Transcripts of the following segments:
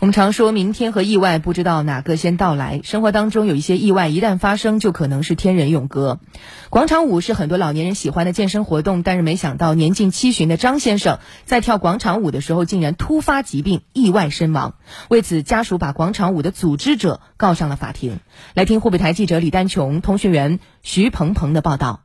我们常说明天和意外不知道哪个先到来，生活当中有一些意外一旦发生就可能是天人永隔。广场舞是很多老年人喜欢的健身活动，但是没想到年近七旬的张先生在跳广场舞的时候竟然突发疾病，意外身亡。为此，家属把广场舞的组织者告上了法庭。来听湖北台记者李丹琼、通讯员徐鹏鹏的报道。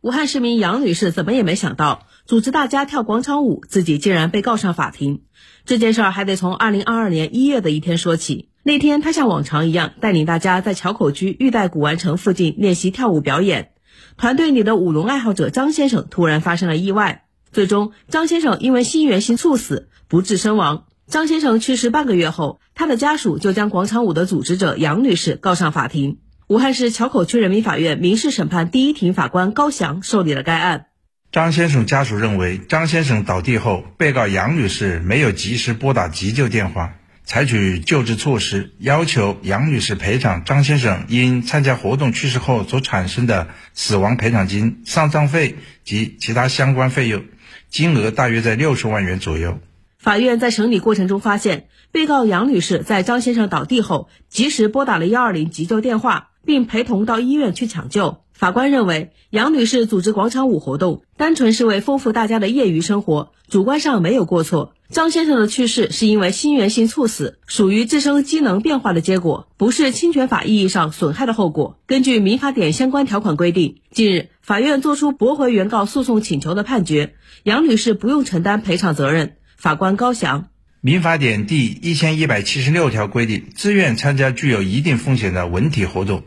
武汉市民杨女士怎么也没想到，组织大家跳广场舞，自己竟然被告上法庭。这件事儿还得从二零二二年一月的一天说起。那天，他像往常一样带领大家在桥口区玉带古玩城附近练习跳舞表演。团队里的舞龙爱好者张先生突然发生了意外，最终张先生因为心源性猝死不治身亡。张先生去世半个月后，他的家属就将广场舞的组织者杨女士告上法庭。武汉市桥口区人民法院民事审判第一庭法官高翔受理了该案。张先生家属认为，张先生倒地后，被告杨女士没有及时拨打急救电话，采取救治措施，要求杨女士赔偿张先生因参加活动去世后所产生的死亡赔偿金、丧葬费及其他相关费用，金额大约在六十万元左右。法院在审理过程中发现，被告杨女士在张先生倒地后，及时拨打了幺二零急救电话。并陪同到医院去抢救。法官认为，杨女士组织广场舞活动，单纯是为丰富大家的业余生活，主观上没有过错。张先生的去世是因为心源性猝死，属于自身机能变化的结果，不是侵权法意义上损害的后果。根据民法典相关条款规定，近日法院作出驳回原告诉讼请求的判决，杨女士不用承担赔偿责任。法官高翔。民法典第一千一百七十六条规定，自愿参加具有一定风险的文体活动。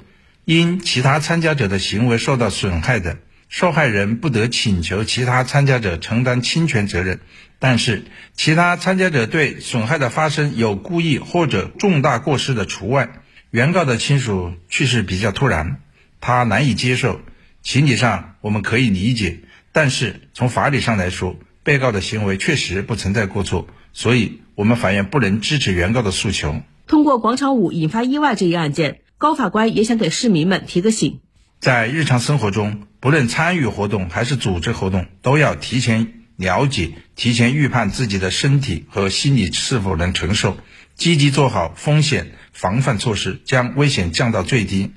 因其他参加者的行为受到损害的，受害人不得请求其他参加者承担侵权责任。但是，其他参加者对损害的发生有故意或者重大过失的除外。原告的亲属去世比较突然，他难以接受，情理上我们可以理解。但是从法理上来说，被告的行为确实不存在过错，所以我们法院不能支持原告的诉求。通过广场舞引发意外这一案件。高法官也想给市民们提个醒，在日常生活中，不论参与活动还是组织活动，都要提前了解、提前预判自己的身体和心理是否能承受，积极做好风险防范措施，将危险降到最低。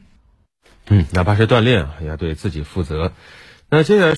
嗯，哪怕是锻炼，也要对自己负责。那接下来。